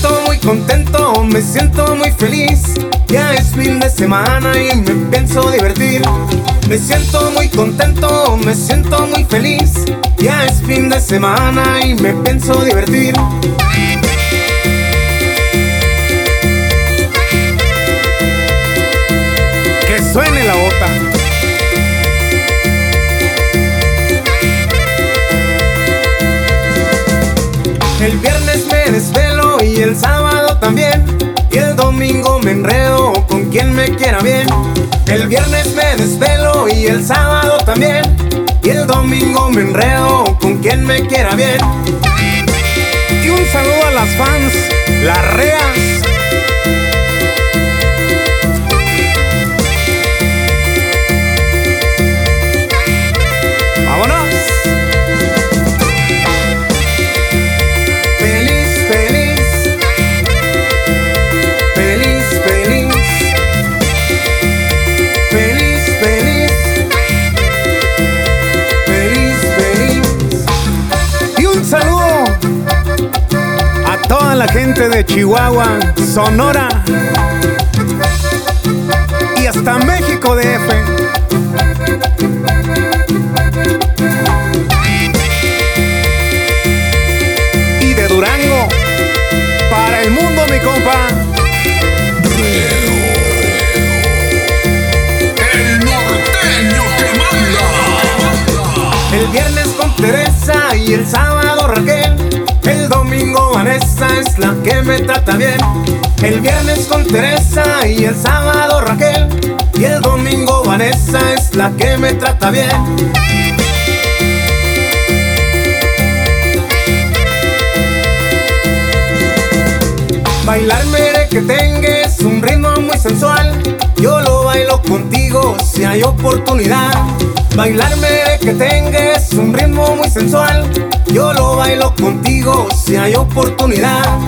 siento muy contento, me siento muy feliz. Ya es fin de semana y me pienso divertir. Me siento muy contento, me siento muy feliz. Ya es fin de semana y me pienso divertir. Que suene la bota. El viernes me desvelo viernes me desvelo y el sábado también. Y el domingo me enredo con quien me quiera bien. Y un saludo a las fans, las reas. Toda la gente de Chihuahua, Sonora y hasta México DF. Y de Durango para el mundo, mi compa. El norteño que manda. El viernes con Teresa y el sábado la que me trata bien. El viernes con Teresa y el sábado Raquel. Y el domingo Vanessa es la que me trata bien. Bailar que tenga es un ritmo muy sensual. Yo lo bailo contigo si hay oportunidad. Bailar que tenga es un ritmo muy sensual. Yo lo bailo contigo si hay oportunidad.